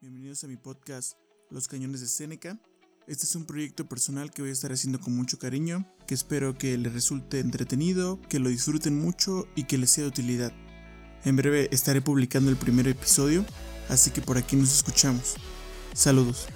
Bienvenidos a mi podcast Los Cañones de Seneca. Este es un proyecto personal que voy a estar haciendo con mucho cariño, que espero que les resulte entretenido, que lo disfruten mucho y que les sea de utilidad. En breve estaré publicando el primer episodio, así que por aquí nos escuchamos. Saludos.